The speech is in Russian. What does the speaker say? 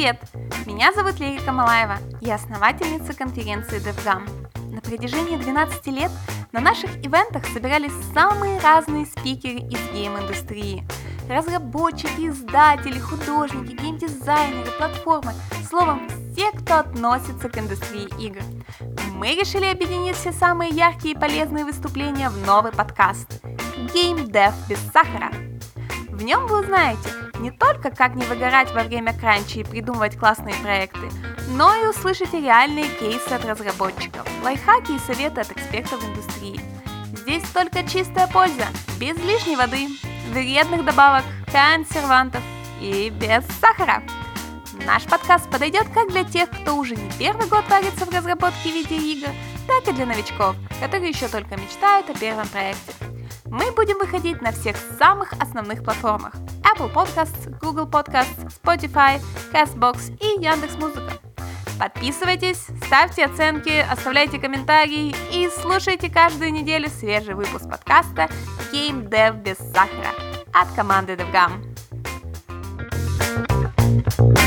Привет! Меня зовут Лерика Малаева, я основательница конференции DevGam. На протяжении 12 лет на наших ивентах собирались самые разные спикеры из гейм-индустрии. Разработчики, издатели, художники, геймдизайнеры, платформы, словом, все, кто относится к индустрии игр. Мы решили объединить все самые яркие и полезные выступления в новый подкаст Game Dev без сахара. В нем вы узнаете не только как не выгорать во время кранча и придумывать классные проекты, но и услышите реальные кейсы от разработчиков, лайфхаки и советы от экспертов индустрии. Здесь только чистая польза, без лишней воды, вредных добавок, консервантов и без сахара. Наш подкаст подойдет как для тех, кто уже не первый год варится в разработке видеоигр, так и для новичков, которые еще только мечтают о первом проекте. Мы будем выходить на всех самых основных платформах. Apple Podcasts, Google Podcasts, Spotify, CastBox и Яндекс Музыка. Подписывайтесь, ставьте оценки, оставляйте комментарии и слушайте каждую неделю свежий выпуск подкаста Game Dev без сахара от команды DevGam. thank you